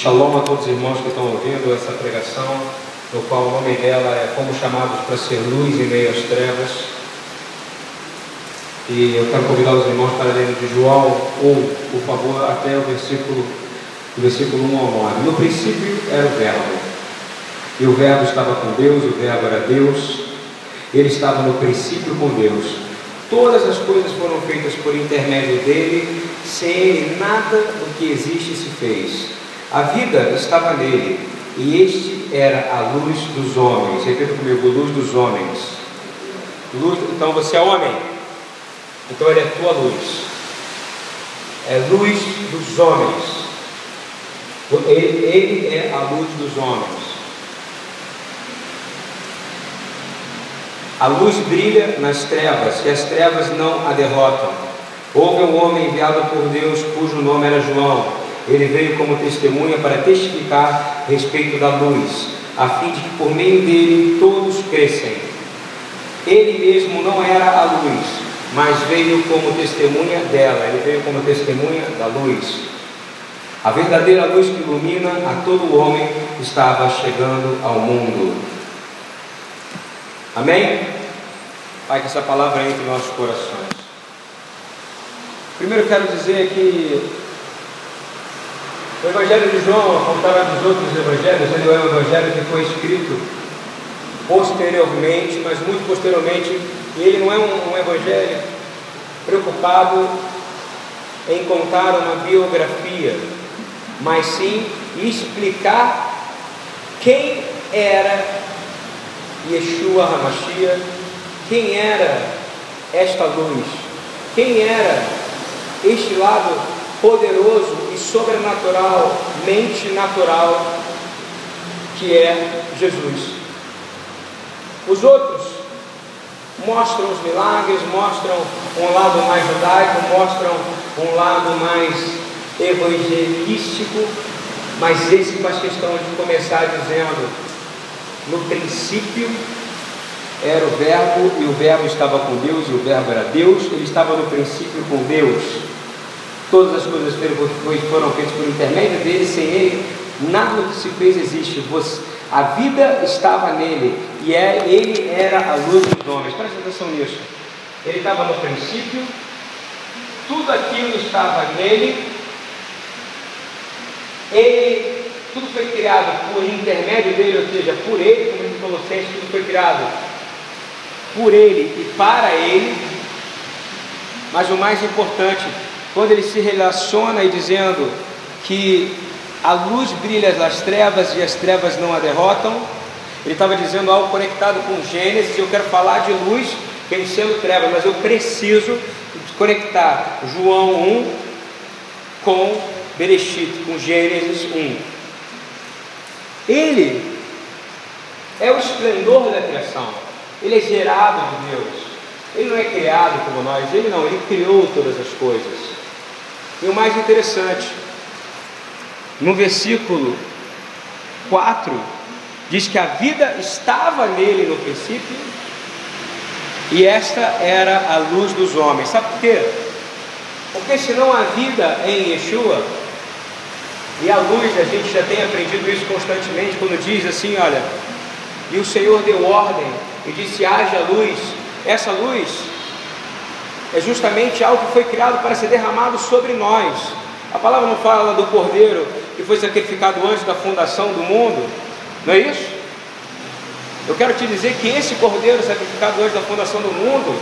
Shalom a todos os irmãos que estão ouvindo essa pregação, no qual o nome dela é Fomos chamados para ser luz em meio às trevas. E eu quero convidar os irmãos para lerem de João 1, por favor, até o versículo, o versículo 1 ao 9. No princípio era o Verbo, e o Verbo estava com Deus, o Verbo era Deus, ele estava no princípio com Deus. Todas as coisas foram feitas por intermédio dele, sem ele nada do que existe se fez. A vida estava nele, e este era a luz dos homens. Repita comigo: luz dos homens. Luz, então você é homem, então ele é tua luz. É luz dos homens. Ele, ele é a luz dos homens. A luz brilha nas trevas, e as trevas não a derrotam. Houve um homem enviado por Deus, cujo nome era João. Ele veio como testemunha para testificar respeito da luz, a fim de que por meio dele todos crescem. Ele mesmo não era a luz, mas veio como testemunha dela. Ele veio como testemunha da luz. A verdadeira luz que ilumina a todo homem estava chegando ao mundo. Amém? Pai, que essa palavra entre nossos corações. Primeiro quero dizer que o Evangelho de João, ao contrário dos outros evangelhos, ele é um evangelho que foi escrito posteriormente, mas muito posteriormente, e ele não é um, um evangelho preocupado em contar uma biografia, mas sim explicar quem era Yeshua Hamashia, quem era esta luz, quem era este lado poderoso e sobrenaturalmente natural que é Jesus. Os outros mostram os milagres, mostram um lado mais judaico, mostram um lado mais evangelístico, mas esse faz questão de começar dizendo: no princípio era o Verbo, e o Verbo estava com Deus, e o Verbo era Deus, ele estava no princípio com Deus. Todas as coisas foram feitas por intermédio dele, sem ele, nada que se fez existe. A vida estava nele e é, ele era a luz dos homens. Presta atenção nisso. Ele estava no princípio, tudo aquilo estava nele, ele, tudo foi criado por intermédio dele, ou seja, por ele, como em Colossenses, tudo foi criado por ele e para ele. Mas o mais importante, quando ele se relaciona e dizendo que a luz brilha nas trevas e as trevas não a derrotam, ele estava dizendo algo conectado com Gênesis. Eu quero falar de luz vencendo trevas, mas eu preciso conectar João 1 com Bereshit, com Gênesis 1. Ele é o esplendor da criação, ele é gerado de Deus, ele não é criado como nós, ele não, ele criou todas as coisas. E o mais interessante, no versículo 4, diz que a vida estava nele no princípio e esta era a luz dos homens. Sabe por quê? Porque senão a vida em Yeshua e a luz, a gente já tem aprendido isso constantemente quando diz assim: olha, e o Senhor deu ordem e disse: haja luz. Essa luz é justamente algo que foi criado para ser derramado sobre nós. A palavra não fala do cordeiro que foi sacrificado antes da fundação do mundo, não é isso? Eu quero te dizer que esse cordeiro sacrificado antes da fundação do mundo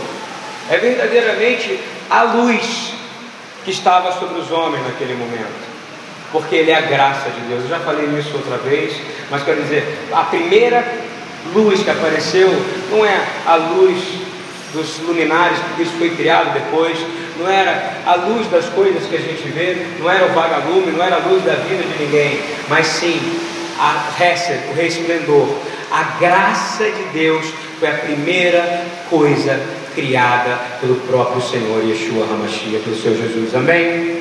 é verdadeiramente a luz que estava sobre os homens naquele momento, porque ele é a graça de Deus. Eu já falei isso outra vez, mas quero dizer, a primeira luz que apareceu não é a luz dos luminares, porque isso foi criado depois, não era a luz das coisas que a gente vê, não era o vagalume, não era a luz da vida de ninguém, mas sim a Hesed, o resplendor, a graça de Deus foi a primeira coisa criada pelo próprio Senhor Yeshua Hamashia, pelo Senhor Jesus, amém?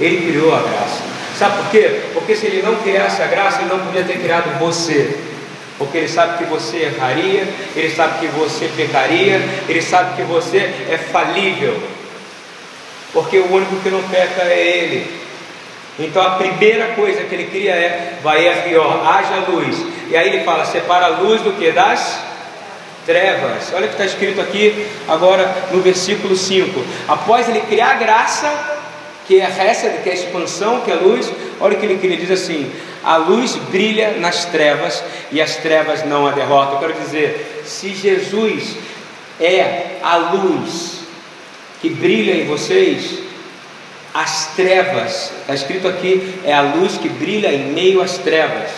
Ele criou a graça, sabe por quê? Porque se ele não criasse a graça, ele não podia ter criado você, porque Ele sabe que você erraria, Ele sabe que você pecaria, Ele sabe que você é falível, porque o único que não peca é Ele. Então a primeira coisa que ele cria é vai aqui, ó, haja luz. E aí ele fala, separa a luz do que? Das trevas. Olha o que está escrito aqui agora no versículo 5. Após ele criar a graça, que é essa, que é a expansão, que é a luz, olha o que ele, que ele diz assim: a luz brilha nas trevas e as trevas não a derrotam. Eu quero dizer, se Jesus é a luz que brilha em vocês, as trevas, está escrito aqui, é a luz que brilha em meio às trevas.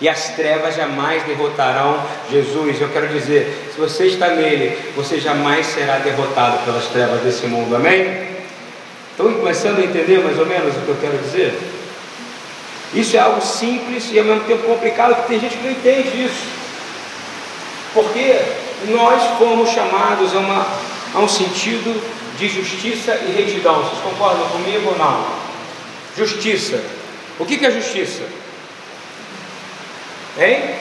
E as trevas jamais derrotarão Jesus. Eu quero dizer, se você está nele, você jamais será derrotado pelas trevas desse mundo. Amém? Estão começando a entender mais ou menos o que eu quero dizer? Isso é algo simples e ao mesmo tempo complicado, porque tem gente que não entende isso. Porque nós fomos chamados a, uma, a um sentido de justiça e retidão. Vocês concordam comigo ou não? Justiça. O que é justiça? Hein?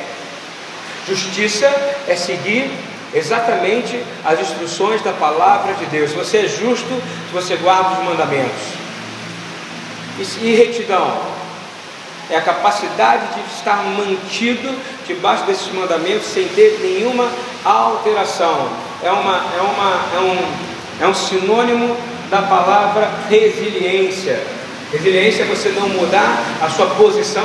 Justiça é seguir exatamente as instruções da palavra de Deus. Se você é justo, se você guarda os mandamentos. E retidão é a capacidade de estar mantido debaixo desses mandamentos sem ter nenhuma alteração. É, uma, é, uma, é, um, é um sinônimo da palavra resiliência. Resiliência é você não mudar a sua posição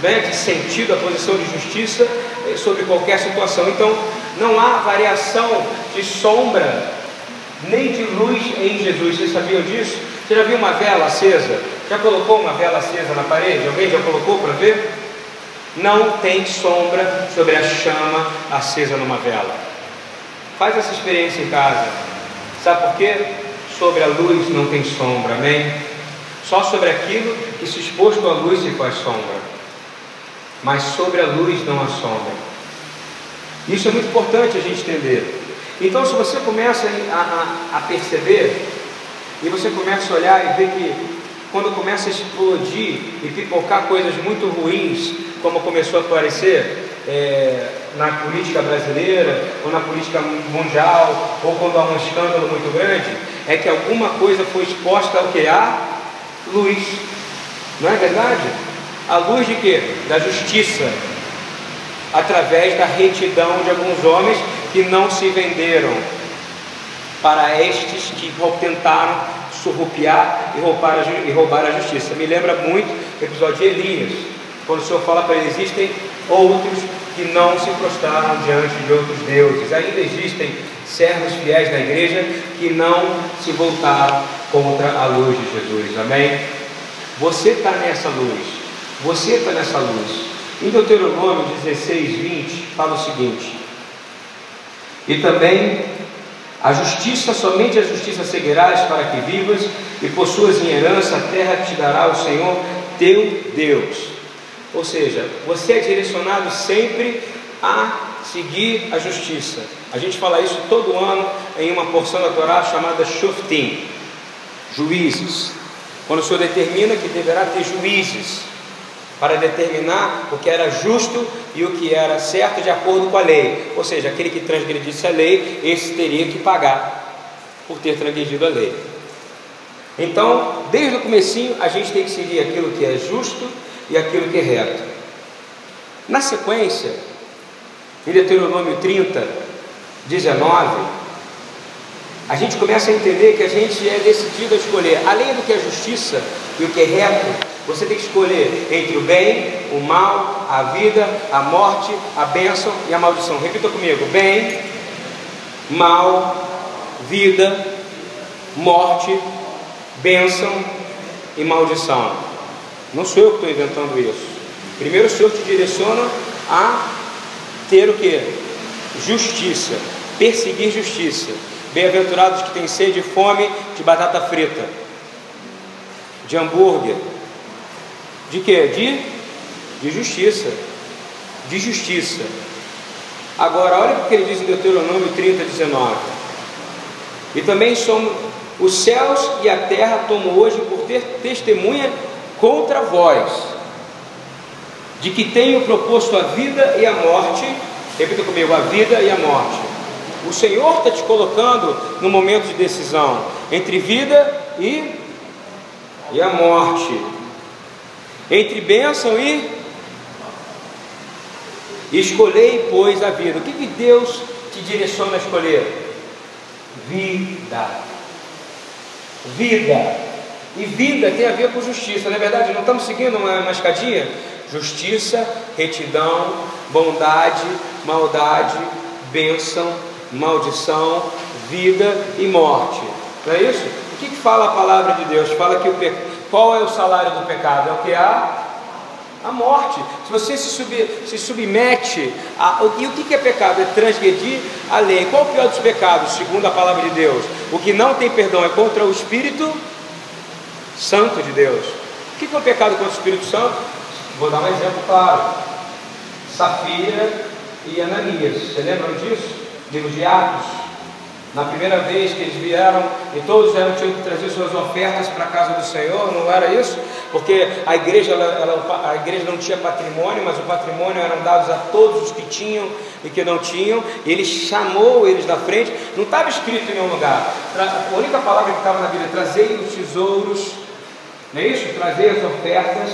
né, de sentido, a posição de justiça sobre qualquer situação. Então, não há variação de sombra nem de luz em Jesus. Vocês sabiam disso? Você já viu uma vela acesa? Já colocou uma vela acesa na parede? Alguém já colocou para ver? Não tem sombra sobre a chama acesa numa vela. Faz essa experiência em casa. Sabe por quê? Sobre a luz não tem sombra, amém? Só sobre aquilo que se exposto à luz se faz sombra. Mas sobre a luz não há sombra. Isso é muito importante a gente entender. Então, se você começa a, a, a perceber, e você começa a olhar e ver que quando começa a explodir e pipocar coisas muito ruins, como começou a aparecer é, na política brasileira, ou na política mundial, ou quando há um escândalo muito grande, é que alguma coisa foi exposta ao que? A luz. Não é verdade? A luz de quê? Da justiça, através da retidão de alguns homens que não se venderam para estes que tentaram surrupiar e roubar, a, e roubar a justiça. Me lembra muito o episódio de Elias, quando o Senhor fala para ele: existem outros que não se prostraram diante de outros deuses. Ainda existem servos fiéis da igreja que não se voltaram contra a luz de Jesus. Amém? Você está nessa luz. Você está nessa luz. Em Deuteronômio 16, 20, fala o seguinte: E também a justiça, somente a justiça seguirás para que vivas e possuas em herança a terra que te dará o Senhor teu Deus. Ou seja, você é direcionado sempre a seguir a justiça. A gente fala isso todo ano em uma porção da Torá chamada Shoftim, juízes. Quando o Senhor determina que deverá ter juízes, para determinar o que era justo e o que era certo de acordo com a lei. Ou seja, aquele que transgredisse a lei, esse teria que pagar por ter transgredido a lei. Então, desde o comecinho, a gente tem que seguir aquilo que é justo e aquilo que é reto. Na sequência, em Deuteronômio 30, 19, a gente começa a entender que a gente é decidido a escolher, além do que é justiça e o que é reto, você tem que escolher entre o bem, o mal, a vida, a morte, a bênção e a maldição. Repita comigo: bem, mal, vida, morte, bênção e maldição. Não sou eu que estou inventando isso. Primeiro o Senhor te direciona a ter o que? Justiça, perseguir justiça. Bem-aventurados que têm sede e fome de batata frita, de hambúrguer, de quê? De, de justiça. De justiça. Agora, olha o que ele diz em Deuteronômio 30, 19. E também somos os céus e a terra tomam hoje por ter testemunha contra vós, de que tenho proposto a vida e a morte, repita comigo, a vida e a morte. O Senhor está te colocando no momento de decisão entre vida e e a morte, entre bênção e escolhei, pois, a vida. O que, que Deus te direciona a escolher? Vida. Vida. E vida tem a ver com justiça, não é verdade? Não estamos seguindo uma, uma escadinha? Justiça, retidão, bondade, maldade, bênção, maldição, vida e morte. Não é isso? O que, que fala a palavra de Deus? Fala que o pe... qual é o salário do pecado? É o que há? A morte. Se você se, sub... se submete a. E o que, é pecado? É transgredir a lei. Qual o pior dos pecados, segundo a palavra de Deus? O que não tem perdão é contra o Espírito Santo de Deus. O que, que é o pecado contra o Espírito Santo? Vou dar um exemplo claro. Safira e Ananias. Você lembram disso? Livro de Atos. Na primeira vez que eles vieram e todos eram tinham que trazer suas ofertas para a casa do Senhor, não era isso? Porque a igreja, ela, ela, a igreja não tinha patrimônio, mas o patrimônio eram dados a todos os que tinham e que não tinham. E ele chamou eles da frente. Não estava escrito em nenhum lugar. A única palavra que estava na Bíblia: trazei os tesouros, não é isso? Trazei as ofertas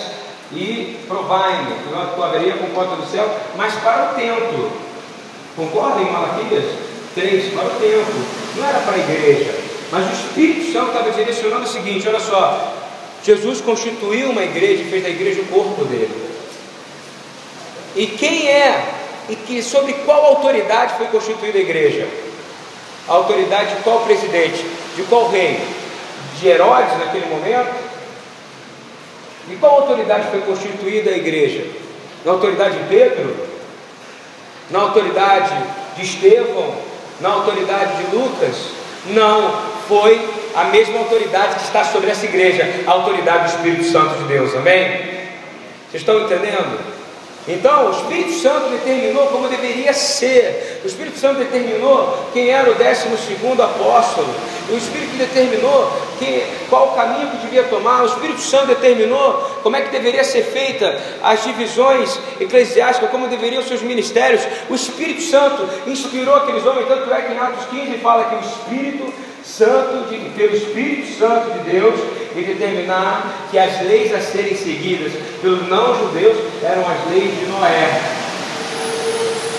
e provai-me, tu haveria com porta do céu, mas para o templo. Concordem, Malaquias? Três para o templo, não era para a igreja. Mas o Espírito Santo estava direcionando o seguinte: olha só, Jesus constituiu uma igreja e fez da igreja o corpo dele. E quem é e que sobre qual autoridade foi constituída a igreja? A autoridade de qual presidente? De qual rei? De Herodes naquele momento? De qual autoridade foi constituída a igreja? Na autoridade de Pedro? Na autoridade de Estevão? Na autoridade de Lucas, não foi a mesma autoridade que está sobre essa igreja, a autoridade do Espírito Santo de Deus, amém? Vocês estão entendendo? Então, o Espírito Santo determinou como deveria ser. O Espírito Santo determinou quem era o décimo segundo apóstolo. O Espírito determinou que, qual o caminho que devia tomar. O Espírito Santo determinou como é que deveria ser feita as divisões eclesiásticas, como deveriam seus ministérios. O Espírito Santo inspirou aqueles homens, tanto é que em Atos 15 fala que o Espírito Santo, de, pelo Espírito Santo de Deus, e determinar que as leis a serem seguidas pelos não-judeus eram as leis de Noé.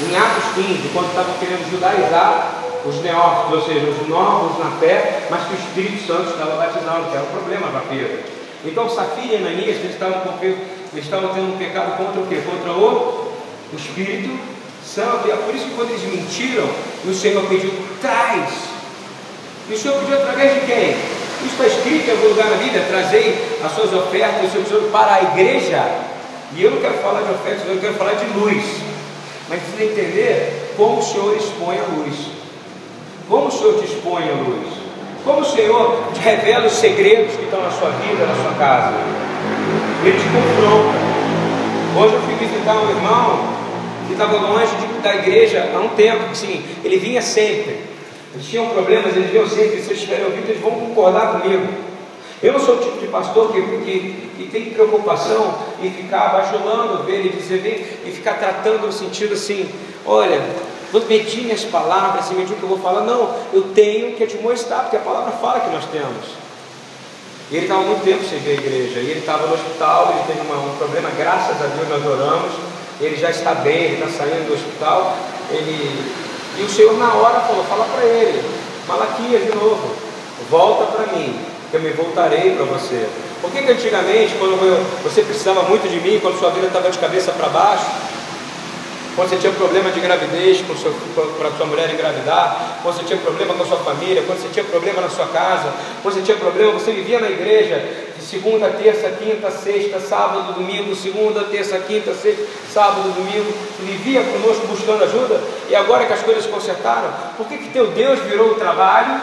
Em Atos 15, quando estavam querendo judaizar os neófitos, ou seja, os novos na fé, mas que o Espírito Santo estava batizando, que era um problema para Pedro. Então, Safira e Ananias, eles estavam, eles estavam tendo um pecado contra o quê? Contra o, o Espírito Santo. E é por isso que quando eles mentiram, o Senhor pediu, traz. E o Senhor pediu através de quem? Isso está escrito em algum lugar na Bíblia, trazei as suas ofertas o seu tesouro para a igreja. E eu não quero falar de ofertas, eu quero falar de luz. Mas precisa entender como o Senhor expõe a luz. Como o Senhor te expõe a luz. Como o Senhor te revela os segredos que estão na sua vida, na sua casa. Ele te confronta. Hoje eu fui visitar um irmão que estava longe de, da igreja há um tempo, sim, ele vinha sempre. Eles tinham problemas, eles viam sempre, se vocês estiverem ouvindo, eles vão concordar comigo. Eu não sou o tipo de pastor que, que, que tem preocupação em ficar bajulando ver e dizer, vem, e ficar tratando no sentido assim, olha, vou medir minhas palavras, medir o que eu vou falar. Não, eu tenho que admoestar, porque a palavra fala que nós temos. E ele estava muito tempo sem ver a igreja, e ele estava no hospital, ele teve uma, um problema, graças a Deus nós oramos, ele já está bem, ele está saindo do hospital, ele e o Senhor na hora falou, fala para ele, Malaquias de novo, volta para mim, que eu me voltarei para você. Por que, que antigamente, quando você precisava muito de mim, quando sua vida estava de cabeça para baixo, quando você tinha problema de gravidez para sua mulher engravidar, quando você tinha problema com a sua família, quando você tinha problema na sua casa, quando você tinha problema, você vivia na igreja de segunda, terça, quinta, sexta, sábado, domingo, segunda, terça, quinta, sexta, sábado, domingo, vivia conosco buscando ajuda, e agora que as coisas se consertaram, por que, que teu Deus virou o trabalho?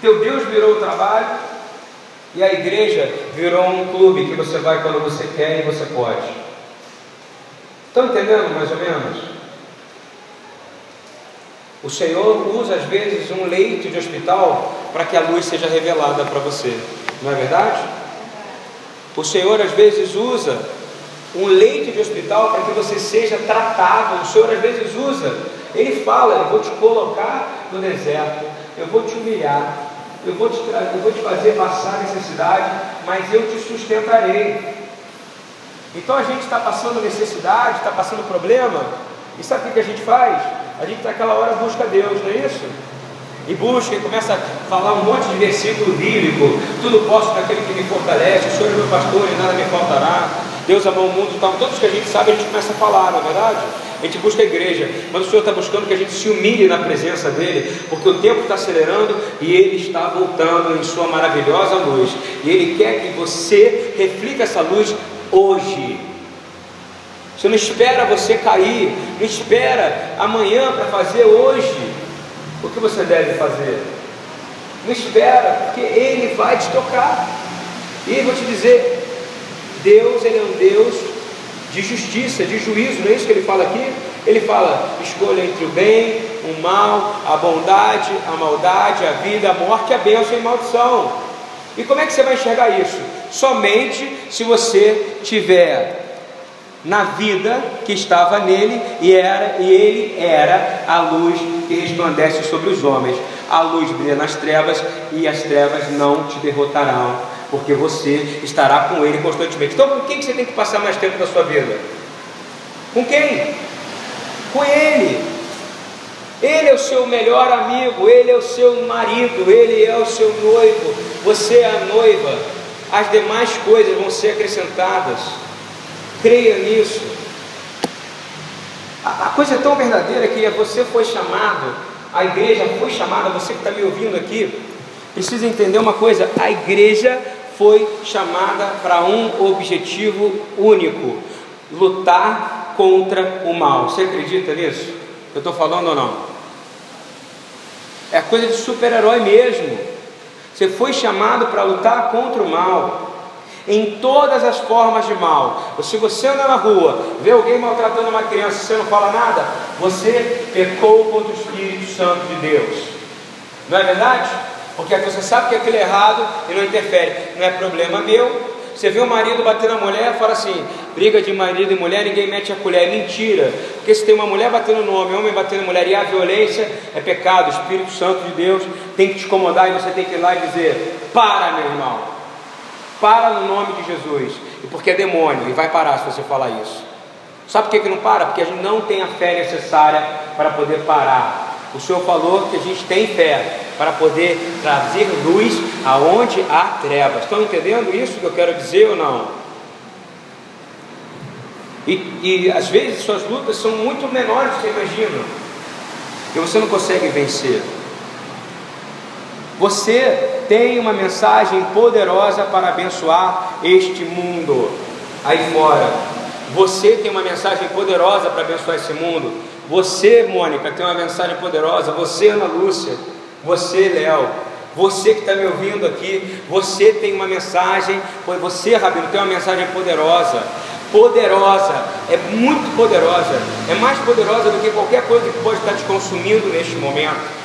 Teu Deus virou o trabalho e a igreja virou um clube que você vai quando você quer e você pode. Estão entendendo mais ou menos? O Senhor usa às vezes um leito de hospital para que a luz seja revelada para você, não é verdade? O Senhor às vezes usa um leito de hospital para que você seja tratado. O Senhor às vezes usa, Ele fala: Eu vou te colocar no deserto, eu vou te humilhar, eu vou te, eu vou te fazer passar necessidade, mas eu te sustentarei. Então a gente está passando necessidade, está passando problema, e sabe o que a gente faz? A gente naquela hora busca Deus, não é isso? E busca e começa a falar um monte de versículo bíblico, tudo posso daquele que me fortalece, o Senhor é meu pastor e nada me faltará. Deus amou o mundo, então, todos que a gente sabe, a gente começa a falar, não é verdade? A gente busca a igreja, mas o Senhor está buscando que a gente se humilhe na presença dEle, porque o tempo está acelerando e Ele está voltando em Sua maravilhosa luz. E Ele quer que você reflita essa luz hoje. Você não espera você cair, não espera amanhã para fazer hoje. O que você deve fazer? Não espera, porque Ele vai te tocar. E vou te dizer, Deus, Ele é um Deus de justiça, de juízo, não é isso que ele fala aqui? Ele fala: escolha entre o bem, o mal, a bondade, a maldade, a vida, a morte, a bênção e a maldição. E como é que você vai enxergar isso? Somente se você tiver na vida que estava nele e era e ele era a luz que resplandece sobre os homens. A luz brilha nas trevas e as trevas não te derrotarão porque você estará com Ele constantemente. Então, com quem você tem que passar mais tempo da sua vida? Com quem? Com Ele. Ele é o seu melhor amigo, Ele é o seu marido, Ele é o seu noivo, você é a noiva. As demais coisas vão ser acrescentadas. Creia nisso. A, coisa é tão verdadeira que você foi chamado, a igreja foi chamada, você que está me ouvindo aqui, precisa entender uma coisa: a igreja foi chamada para um objetivo único: lutar contra o mal. Você acredita nisso? Eu estou falando ou não? É coisa de super-herói mesmo. Você foi chamado para lutar contra o mal. Em todas as formas de mal. Se você anda na rua, vê alguém maltratando uma criança e você não fala nada, você pecou contra o Espírito Santo de Deus. Não é verdade? Porque você sabe que aquilo é errado e não interfere. Não é problema meu. Você vê o marido batendo na mulher, fala assim: briga de marido e mulher, ninguém mete a colher. É mentira. Porque se tem uma mulher batendo no homem, homem batendo na mulher e a violência é pecado. O Espírito Santo de Deus tem que te incomodar e você tem que ir lá e dizer: para, meu irmão. Para no nome de Jesus. E porque é demônio e vai parar se você falar isso. Sabe por que, que não para? Porque a gente não tem a fé necessária para poder parar. O Senhor falou que a gente tem fé para poder trazer luz aonde há trevas. Estão entendendo isso que eu quero dizer ou não? E, e às vezes suas lutas são muito menores do que imagina, e você não consegue vencer. Você tem uma mensagem poderosa para abençoar este mundo aí fora. Você tem uma mensagem poderosa para abençoar esse mundo. Você, Mônica, tem uma mensagem poderosa. Você, Ana Lúcia. Você, Léo. Você que está me ouvindo aqui. Você tem uma mensagem. Você, Rabino, tem uma mensagem poderosa. Poderosa. É muito poderosa. É mais poderosa do que qualquer coisa que pode estar te consumindo neste momento.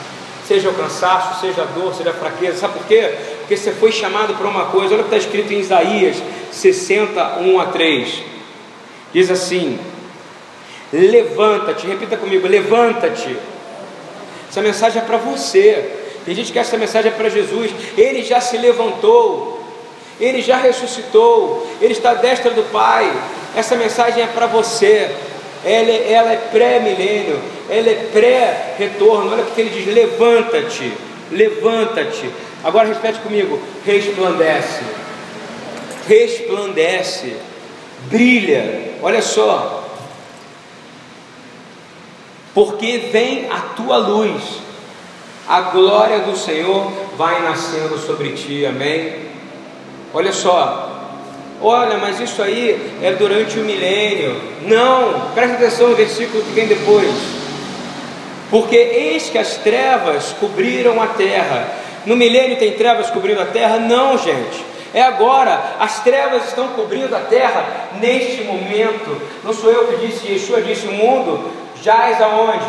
Seja o cansaço, seja a dor, seja a fraqueza. Sabe por quê? Porque você foi chamado para uma coisa. Olha o que está escrito em Isaías 61 a 3. Diz assim: Levanta-te, repita comigo: levanta-te. Essa mensagem é para você. Tem gente que essa mensagem é para Jesus. Ele já se levantou, ele já ressuscitou, ele está à destra do Pai. Essa mensagem é para você. Ela, é, ela é pré-milênio, ela é pré-retorno. Olha o que ele diz: levanta-te, levanta-te. Agora repete comigo: resplandece, resplandece, brilha. Olha só, porque vem a tua luz, a glória do Senhor vai nascendo sobre ti, amém? Olha só, olha, mas isso aí é durante o milênio. Não, presta atenção no versículo que vem depois. Porque eis que as trevas cobriram a terra. No milênio tem trevas cobrindo a terra? Não, gente. É agora, as trevas estão cobrindo a terra neste momento. Não sou eu que disse, Yeshua disse: o mundo Jaz aonde?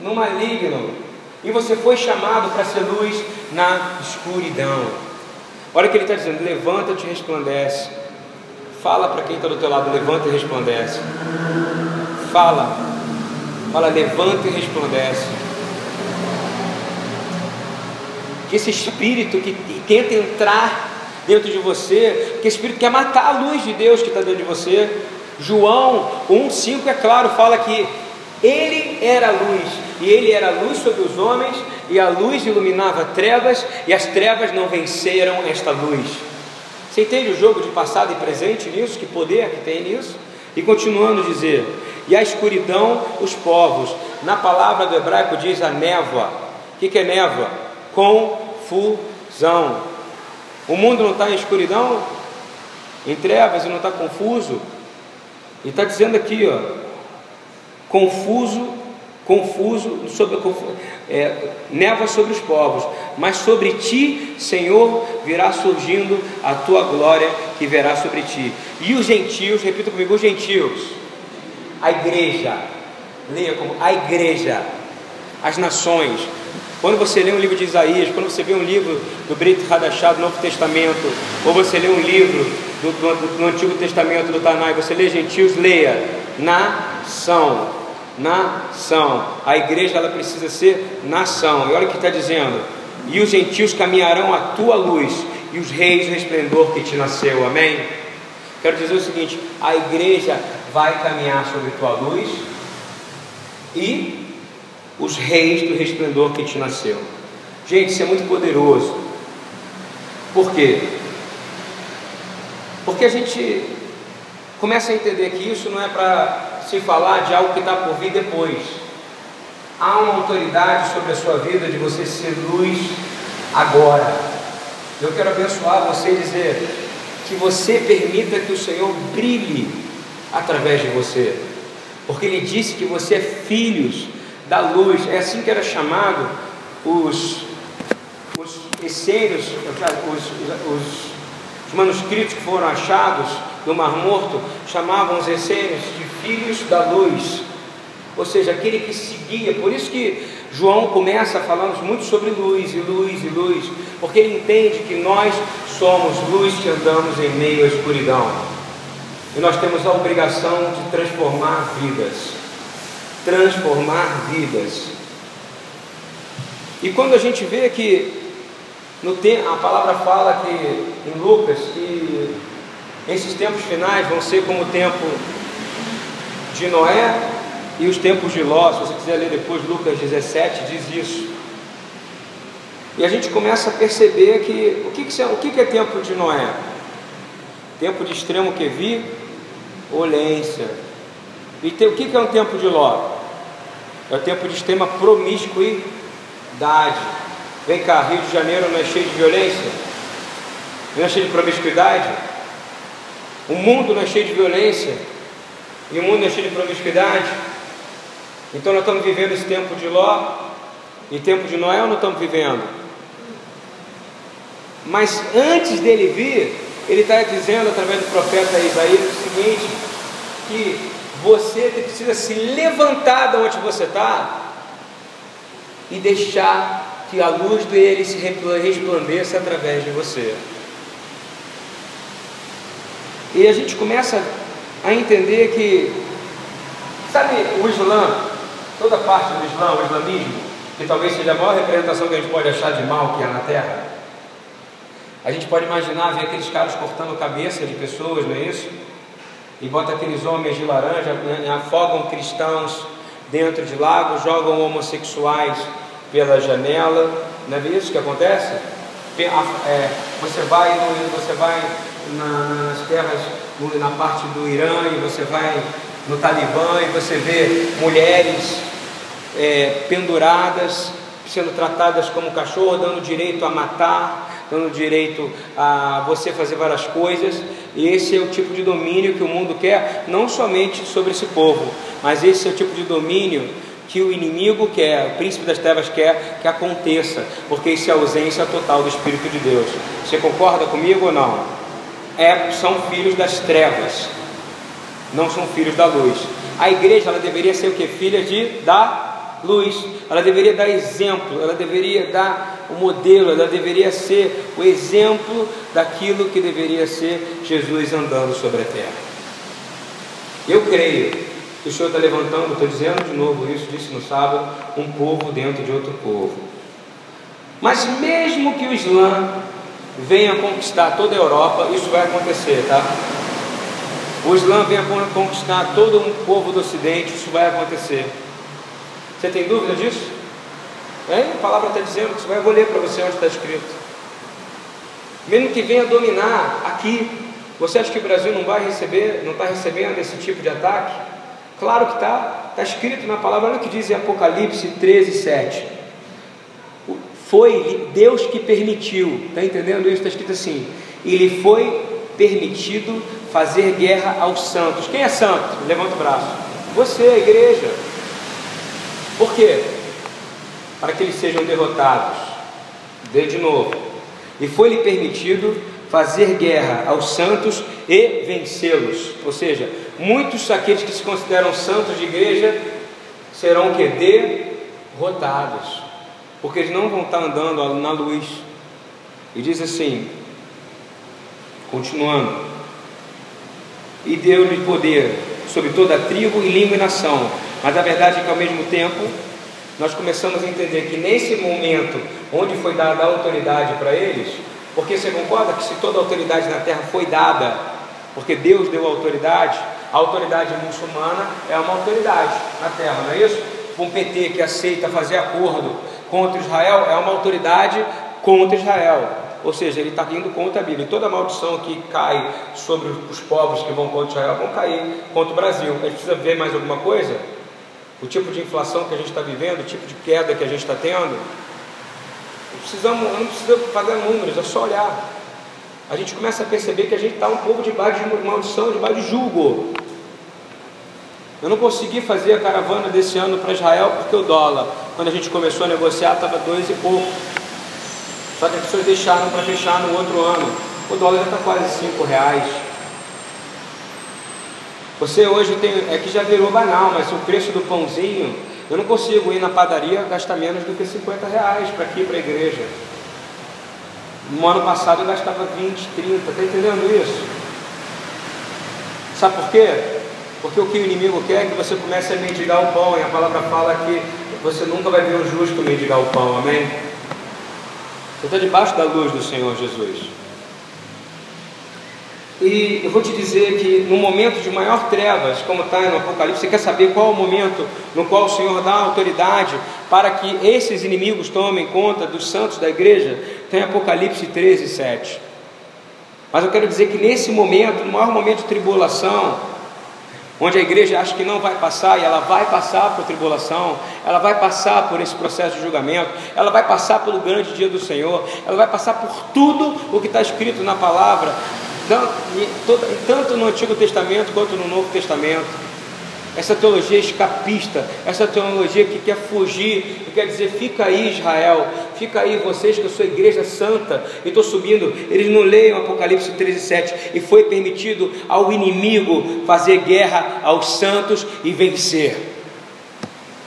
No maligno. E você foi chamado para ser luz na escuridão. Olha o que ele está dizendo: levanta-te e resplandece. Fala para quem está do teu lado: levanta e resplandece. Fala, fala, levanta e resplandece. que esse espírito que tenta entrar dentro de você, que esse espírito quer matar a luz de Deus que está dentro de você. João 1,5 é claro, fala que ele era a luz, e ele era a luz sobre os homens, e a luz iluminava trevas, e as trevas não venceram esta luz. Você entende o jogo de passado e presente nisso? Que poder que tem nisso? E continuando dizer: e a escuridão, os povos. Na palavra do hebraico diz a névoa. O que, que é névoa? Confusão. O mundo não está em escuridão, em trevas e não está confuso. E está dizendo aqui, ó, confuso, confuso, sobre, é, neva sobre os povos, mas sobre ti, Senhor, virá surgindo a tua glória que verá sobre ti. E os gentios, repita comigo, os gentios, a igreja, leia como a igreja, as nações. Quando você lê um livro de Isaías, quando você vê um livro do Brit Hadashah do Novo Testamento, ou você lê um livro do, do, do Antigo Testamento do Tanai, você lê gentios, leia nação, nação. A igreja ela precisa ser nação. E olha o que está dizendo: e os gentios caminharão à tua luz, e os reis o resplendor que te nasceu. Amém? Quero dizer o seguinte: a igreja vai caminhar sobre tua luz e os reis do resplendor que te nasceu. Gente, isso é muito poderoso. Por quê? Porque a gente começa a entender que isso não é para se falar de algo que está por vir depois. Há uma autoridade sobre a sua vida de você ser luz agora. Eu quero abençoar você e dizer que você permita que o Senhor brilhe através de você, porque Ele disse que você é filhos da luz, é assim que era chamado os, os essênios, os, os, os manuscritos que foram achados no Mar Morto, chamavam os essênios de filhos da luz, ou seja, aquele que seguia, por isso que João começa falando muito sobre luz e luz e luz, porque ele entende que nós somos luz que andamos em meio à escuridão. E nós temos a obrigação de transformar vidas. Transformar vidas. E quando a gente vê que no tempo, a palavra fala que em Lucas que esses tempos finais vão ser como o tempo de Noé e os tempos de Ló. Se você quiser ler depois Lucas 17 diz isso. E a gente começa a perceber que o que, que, é, o que, que é tempo de Noé? Tempo de extremo que vi, olência. E o que é um tempo de Ló? É o tempo de extrema promiscuidade. Vem cá, Rio de Janeiro não é cheio de violência? Não é cheio de promiscuidade? O mundo não é cheio de violência? E o mundo não é cheio de promiscuidade? Então nós estamos vivendo esse tempo de Ló e tempo de Noé ou não estamos vivendo? Mas antes dele vir, ele está dizendo através do profeta Isaías o seguinte: que você precisa se levantar de onde você está e deixar que a luz dele se resplandeça através de você. E a gente começa a entender que, sabe, o Islã, toda parte do Islã, o islamismo, que talvez seja a maior representação que a gente pode achar de mal que há na Terra, a gente pode imaginar ver aqueles caras cortando cabeça de pessoas, não é isso? E bota aqueles homens de laranja, né, afogam cristãos dentro de lagos, jogam homossexuais pela janela, não é isso que acontece? É, você vai, você vai na, nas terras, na parte do Irã, e você vai no Talibã e você vê mulheres é, penduradas, sendo tratadas como cachorro, dando direito a matar, dando direito a você fazer várias coisas, e esse é o tipo de domínio que o mundo quer, não somente sobre esse povo, mas esse é o tipo de domínio que o inimigo quer, o príncipe das trevas quer que aconteça, porque isso é a ausência total do Espírito de Deus. Você concorda comigo ou não? É, são filhos das trevas, não são filhos da luz. A igreja ela deveria ser o que? Filha de da luz. Ela deveria dar exemplo, ela deveria dar o modelo, ela deveria ser o exemplo daquilo que deveria ser Jesus andando sobre a terra. Eu creio que o Senhor está levantando, estou dizendo de novo isso, disse no sábado, um povo dentro de outro povo. Mas mesmo que o Islã venha conquistar toda a Europa, isso vai acontecer, tá? O Islã venha conquistar todo um povo do Ocidente, isso vai acontecer. Você tem dúvida disso? É, a palavra está dizendo que vai, eu vou ler para você onde está escrito. Mesmo que venha dominar aqui, você acha que o Brasil não vai receber, não está recebendo esse tipo de ataque? Claro que está, está escrito na palavra, olha o que diz em Apocalipse 13, 7. Foi Deus que permitiu, está entendendo isso? Está escrito assim: Ele foi permitido fazer guerra aos santos. Quem é santo? Levanta o braço. Você, a igreja. Por quê? Para que eles sejam derrotados. Dê de novo. E foi-lhe permitido fazer guerra aos santos e vencê-los. Ou seja, muitos daqueles que se consideram santos de igreja serão que derrotados, porque eles não vão estar andando na luz. E diz assim, continuando: E deu-lhe poder sobre toda a tribo e língua e nação. Mas a verdade é que ao mesmo tempo nós começamos a entender que nesse momento onde foi dada a autoridade para eles, porque você concorda que se toda autoridade na terra foi dada, porque Deus deu autoridade, a autoridade muçulmana é uma autoridade na terra, não é isso? Um PT que aceita fazer acordo contra Israel é uma autoridade contra Israel. Ou seja, ele está indo contra a Bíblia. E toda maldição que cai sobre os povos que vão contra Israel vão cair contra o Brasil. A gente precisa ver mais alguma coisa? O tipo de inflação que a gente está vivendo, o tipo de queda que a gente está tendo, precisamos, não precisa fazer números, é só olhar. A gente começa a perceber que a gente está um pouco debaixo de maldição, debaixo de julgo. Eu não consegui fazer a caravana desse ano para Israel porque o dólar, quando a gente começou a negociar, estava dois e pouco. Só que as pessoas deixaram para fechar no outro ano. O dólar já está quase cinco reais. Você hoje tem, é que já virou banal, mas o preço do pãozinho eu não consigo ir na padaria gastar menos do que 50 reais para aqui para a igreja. No ano passado eu gastava 20, 30, está entendendo isso? Sabe por quê? Porque o que o inimigo quer é que você comece a mendigar o pão, e a palavra fala que você nunca vai ver o justo mendigar o pão, amém? Você está debaixo da luz do Senhor Jesus. E eu vou te dizer que no momento de maior trevas, como está no Apocalipse, você quer saber qual é o momento no qual o Senhor dá autoridade para que esses inimigos tomem conta dos santos da igreja? Tem Apocalipse 13, 7. Mas eu quero dizer que nesse momento, no maior momento de tribulação, onde a igreja acha que não vai passar, e ela vai passar por tribulação, ela vai passar por esse processo de julgamento, ela vai passar pelo grande dia do Senhor, ela vai passar por tudo o que está escrito na palavra, tanto no Antigo Testamento quanto no Novo Testamento. Essa teologia escapista, essa teologia que quer fugir, que quer dizer, fica aí Israel, fica aí vocês que eu sou igreja santa e estou subindo. Eles não leiam Apocalipse 13, 7. E foi permitido ao inimigo fazer guerra aos santos e vencer.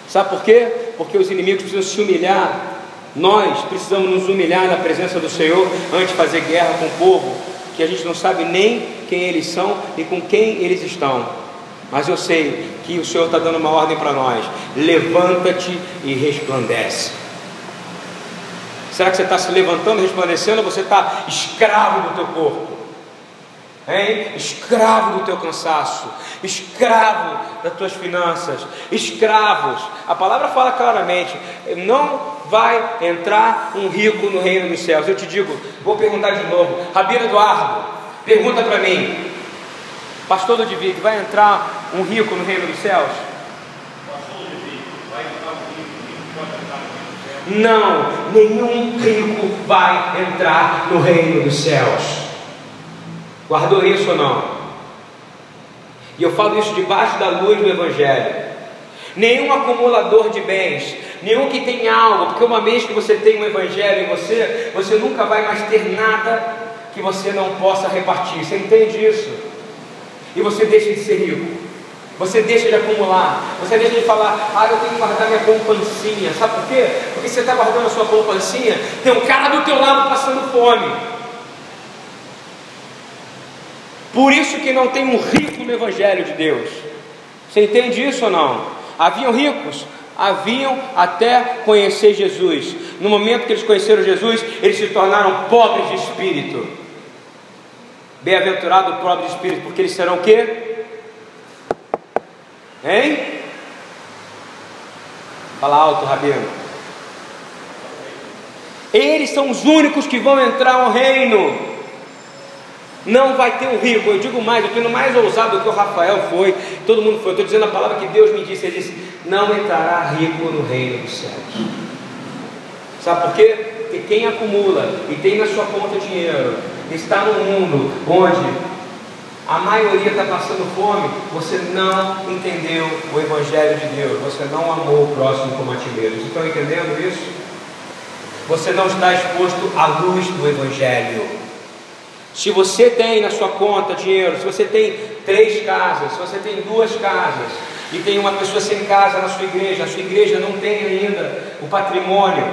Sabe por quê? Porque os inimigos precisam se humilhar. Nós precisamos nos humilhar na presença do Senhor antes de fazer guerra com o povo que a gente não sabe nem quem eles são e com quem eles estão. Mas eu sei que o Senhor está dando uma ordem para nós: levanta-te e resplandece. Será que você está se levantando, resplandecendo, ou você está escravo do teu corpo? Hein? Escravo do teu cansaço, escravo das tuas finanças, escravos. A palavra fala claramente: não vai entrar um rico no reino dos céus? Eu te digo, vou perguntar de novo. Rabino Eduardo, pergunta para mim. Pastor Ludwig, vai entrar um rico no reino dos céus? Pastor Ludwig, vai entrar um rico, pode entrar no reino dos céus? Não, nenhum rico vai entrar no reino dos céus. Guardou isso ou não? E eu falo isso debaixo da luz do Evangelho. Nenhum acumulador de bens nenhum que tem algo, porque uma vez que você tem um evangelho em você, você nunca vai mais ter nada que você não possa repartir. Você entende isso? E você deixa de ser rico. Você deixa de acumular, você deixa de falar, ah, eu tenho que guardar minha poupancinha. Sabe por quê? Porque você está guardando a sua poupancinha, tem um cara do teu lado passando fome. Por isso que não tem um rico no Evangelho de Deus. Você entende isso ou não? Haviam ricos, haviam até conhecer Jesus. No momento que eles conheceram Jesus, eles se tornaram pobres de espírito. Bem-aventurado o pobre de espírito, porque eles serão o quê? Hein? Fala alto, Rabino. Eles são os únicos que vão entrar no reino. Não vai ter um rico, eu digo mais, eu estou mais ousado do que o Rafael foi, todo mundo foi. Eu estou dizendo a palavra que Deus me disse. Ele disse: Não entrará rico no reino dos céus. Sabe por quê? Porque quem acumula e tem na sua conta dinheiro, está no mundo onde a maioria está passando fome, você não entendeu o Evangelho de Deus, você não amou o próximo como a ti mesmo. Estão entendendo isso? Você não está exposto à luz do Evangelho. Se você tem na sua conta dinheiro, se você tem três casas, se você tem duas casas, e tem uma pessoa sem casa na sua igreja, a sua igreja não tem ainda o patrimônio,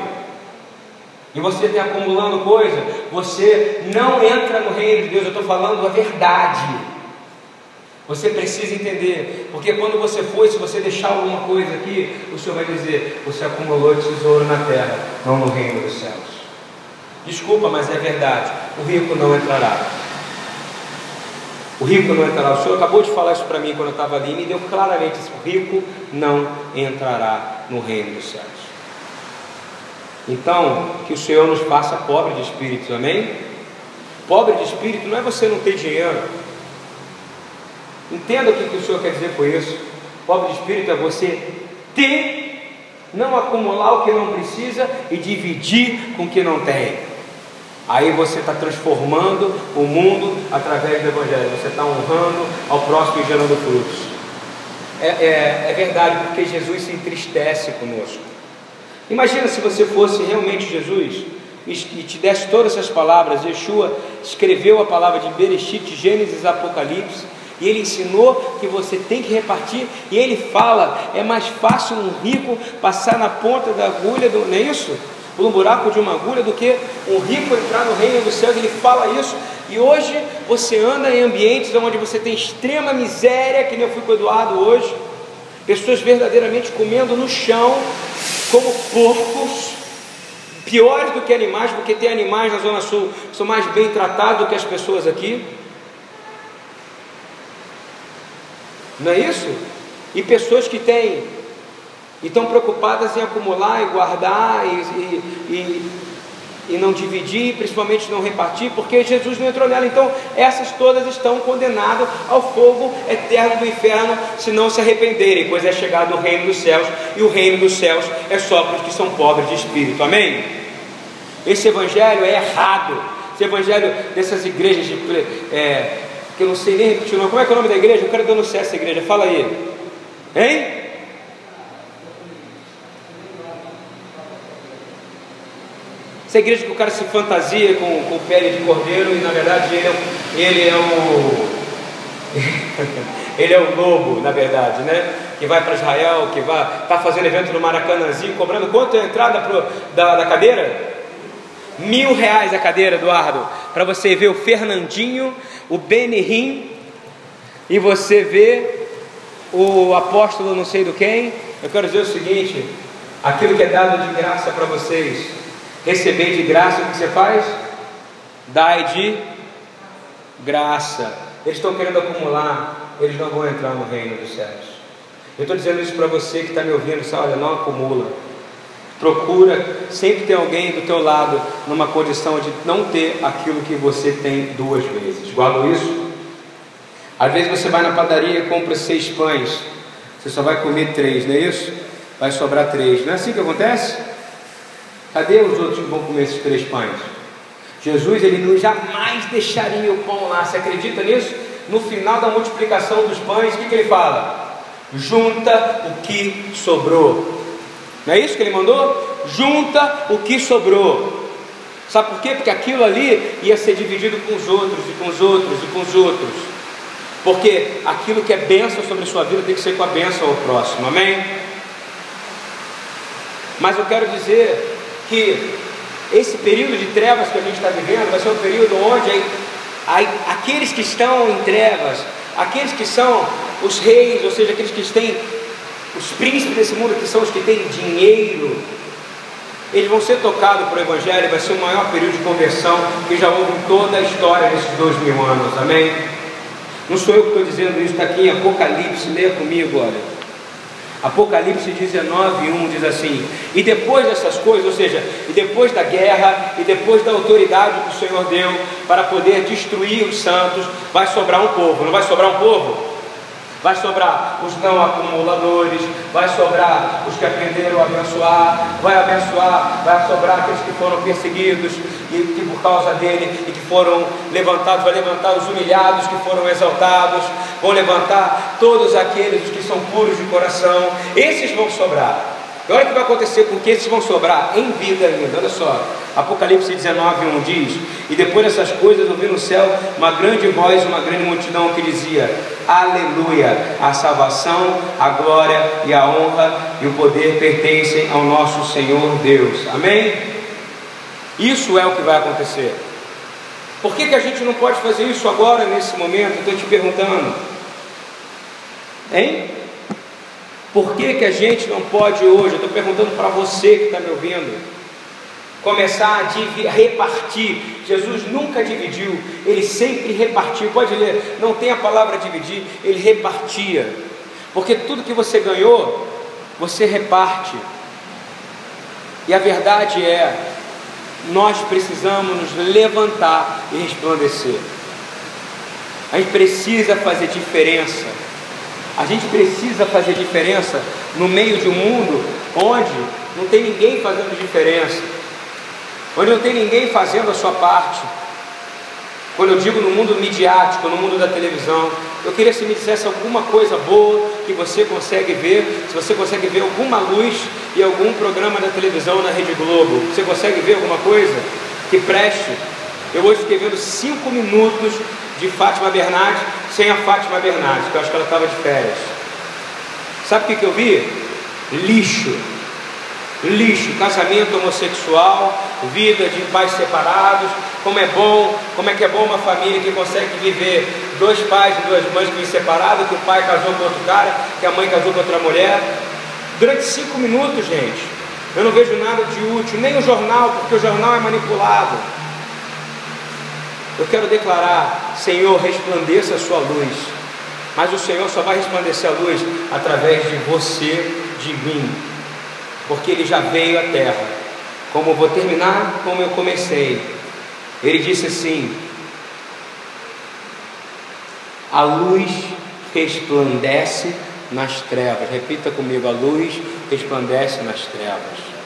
e você está acumulando coisa, você não entra no reino de Deus. Eu estou falando a verdade. Você precisa entender, porque quando você for, se você deixar alguma coisa aqui, o Senhor vai dizer: Você acumulou tesouro na terra, não no reino dos céus. Desculpa, mas é verdade. O rico não entrará. O rico não entrará. O Senhor acabou de falar isso para mim quando eu estava ali e me deu claramente isso: o rico não entrará no reino dos céus. Então, que o Senhor nos faça pobre de espírito, amém? Pobre de espírito não é você não ter dinheiro. Entenda o que o Senhor quer dizer com isso. Pobre de espírito é você ter, não acumular o que não precisa e dividir com o que não tem. Aí você está transformando o mundo através do Evangelho, você está honrando ao próximo e gerando frutos. É, é, é verdade, porque Jesus se entristece conosco. Imagina se você fosse realmente Jesus e te desse todas essas palavras. Yeshua escreveu a palavra de Bereshit, Gênesis, Apocalipse, e ele ensinou que você tem que repartir. E ele fala: é mais fácil um rico passar na ponta da agulha, do, não é isso? Por um buraco de uma agulha, do que um rico entrar no reino dos céus. Ele fala isso. E hoje você anda em ambientes onde você tem extrema miséria, que nem eu fui com o Eduardo hoje. Pessoas verdadeiramente comendo no chão, como porcos, piores do que animais, porque tem animais na Zona Sul que são mais bem tratados do que as pessoas aqui. Não é isso? E pessoas que têm estão preocupadas em acumular e guardar e, e, e e não dividir, principalmente não repartir, porque Jesus não entrou nela. Então, essas todas estão condenadas ao fogo eterno do inferno, se não se arrependerem, pois é chegado o reino dos céus, e o reino dos céus é só para os que são pobres de espírito. Amém? Esse evangelho é errado. Esse evangelho dessas igrejas de, é, que eu não sei nem repetir o nome. Como é que é o nome da igreja? Eu quero denunciar essa igreja. Fala aí. Hein? Essa igreja que o cara se fantasia com, com pele de cordeiro e na verdade ele é, ele é o. ele é o lobo, na verdade, né? Que vai para Israel, que vai tá fazendo evento no Maracanãzinho, cobrando quanto é a entrada pro, da, da cadeira? Mil reais a cadeira, Eduardo, para você ver o Fernandinho, o Benihim e você ver o apóstolo não sei do quem. Eu quero dizer o seguinte: aquilo que é dado de graça para vocês, receber de graça, o que você faz? Dai de graça. Eles estão querendo acumular, eles não vão entrar no reino dos céus. Eu estou dizendo isso para você que está me ouvindo, sabe? Olha, não acumula. Procura sempre ter alguém do teu lado numa condição de não ter aquilo que você tem duas vezes. Guarda isso? Às vezes você vai na padaria e compra seis pães, você só vai comer três, não é isso? Vai sobrar três. Não é assim que acontece? Cadê os outros que vão comer esses três pães? Jesus, ele não jamais deixaria o pão lá. Você acredita nisso? No final da multiplicação dos pães, o que, que ele fala? Junta o que sobrou. Não é isso que ele mandou? Junta o que sobrou. Sabe por quê? Porque aquilo ali ia ser dividido com os outros, e com os outros, e com os outros. Porque aquilo que é bênção sobre a sua vida tem que ser com a bênção ao próximo, amém? Mas eu quero dizer que esse período de trevas que a gente está vivendo vai ser um período onde aqueles que estão em trevas, aqueles que são os reis, ou seja, aqueles que têm Os príncipes desse mundo, que são os que têm dinheiro, eles vão ser tocados por Evangelho, vai ser o maior período de conversão que já houve em toda a história desses dois mil anos, amém? Não sou eu que estou dizendo isso, está aqui em Apocalipse, leia comigo, olha. Apocalipse 19, 1 diz assim: E depois dessas coisas, ou seja, e depois da guerra, e depois da autoridade que o Senhor deu para poder destruir os santos, vai sobrar um povo, não vai sobrar um povo? Vai sobrar os não acumuladores, vai sobrar os que aprenderam a abençoar, vai abençoar, vai sobrar aqueles que foram perseguidos e que por causa dele e que foram levantados, vai levantar os humilhados que foram exaltados, vão levantar todos aqueles que são puros de coração, esses vão sobrar. Olha o que vai acontecer com esses vão sobrar em vida ainda. Olha só, Apocalipse 19, 1 diz: E depois dessas coisas ouvi no céu uma grande voz, uma grande multidão que dizia: Aleluia! A salvação, a glória e a honra e o poder pertencem ao nosso Senhor Deus. Amém? Isso é o que vai acontecer. Por que, que a gente não pode fazer isso agora, nesse momento? Estou te perguntando. Hein? Por que, que a gente não pode hoje, eu estou perguntando para você que está me ouvindo, começar a repartir? Jesus nunca dividiu, ele sempre repartiu. Pode ler, não tem a palavra dividir, ele repartia. Porque tudo que você ganhou, você reparte. E a verdade é, nós precisamos nos levantar e resplandecer. A gente precisa fazer diferença. A gente precisa fazer diferença no meio de um mundo onde não tem ninguém fazendo diferença, onde não tem ninguém fazendo a sua parte. Quando eu digo no mundo midiático, no mundo da televisão, eu queria que você me dissesse alguma coisa boa que você consegue ver, se você consegue ver alguma luz e algum programa da televisão na Rede Globo. Você consegue ver alguma coisa que preste? Eu hoje fiquei vendo cinco minutos de Fátima Bernardes sem a Fátima Bernardes, que eu acho que ela estava de férias. Sabe o que, que eu vi? Lixo. Lixo, casamento homossexual, vida de pais separados, como é bom, como é que é bom uma família que consegue viver dois pais e duas mães que vivem separados, que o pai casou com outro cara, que a mãe casou com outra mulher. Durante cinco minutos, gente, eu não vejo nada de útil, nem o jornal, porque o jornal é manipulado. Eu quero declarar, Senhor, resplandeça a sua luz. Mas o Senhor só vai resplandecer a luz através de você, de mim. Porque ele já veio à terra. Como vou terminar, como eu comecei. Ele disse assim: A luz resplandece nas trevas. Repita comigo: a luz resplandece nas trevas.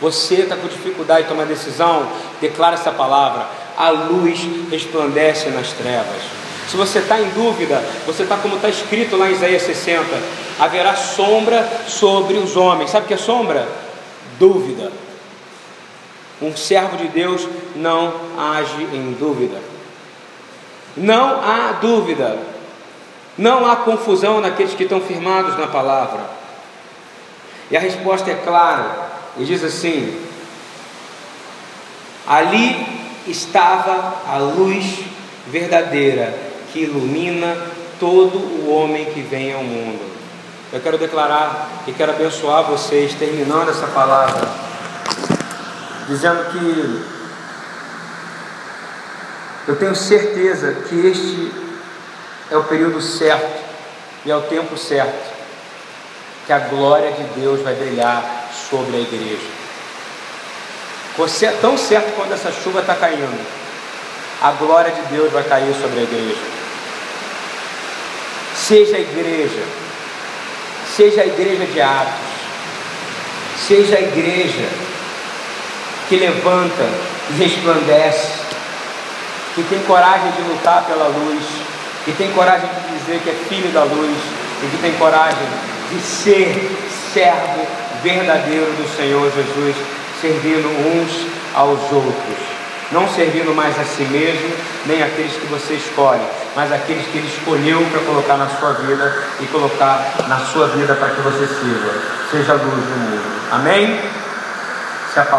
Você está com dificuldade de tomar decisão? Declara essa palavra a luz resplandece nas trevas. Se você está em dúvida, você está como está escrito lá em Isaías 60: haverá sombra sobre os homens. Sabe o que é sombra? Dúvida. Um servo de Deus não age em dúvida. Não há dúvida. Não há confusão naqueles que estão firmados na palavra. E a resposta é clara. E diz assim: Ali estava a luz verdadeira que ilumina todo o homem que vem ao mundo. Eu quero declarar e quero abençoar vocês, terminando essa palavra, dizendo que eu tenho certeza que este é o período certo e é o tempo certo que a glória de Deus vai brilhar sobre a igreja. Você é tão certo quando essa chuva está caindo. A glória de Deus vai cair sobre a igreja. Seja a igreja, seja a igreja de Atos, seja a igreja que levanta e resplandece, que tem coragem de lutar pela luz, que tem coragem de dizer que é filho da luz e que tem coragem de ser servo verdadeiro do Senhor Jesus servindo uns aos outros. Não servindo mais a si mesmo, nem aqueles que você escolhe, mas aqueles que ele escolheu para colocar na sua vida e colocar na sua vida para que você sirva. Seja luz do mundo. Amém? Se a palavra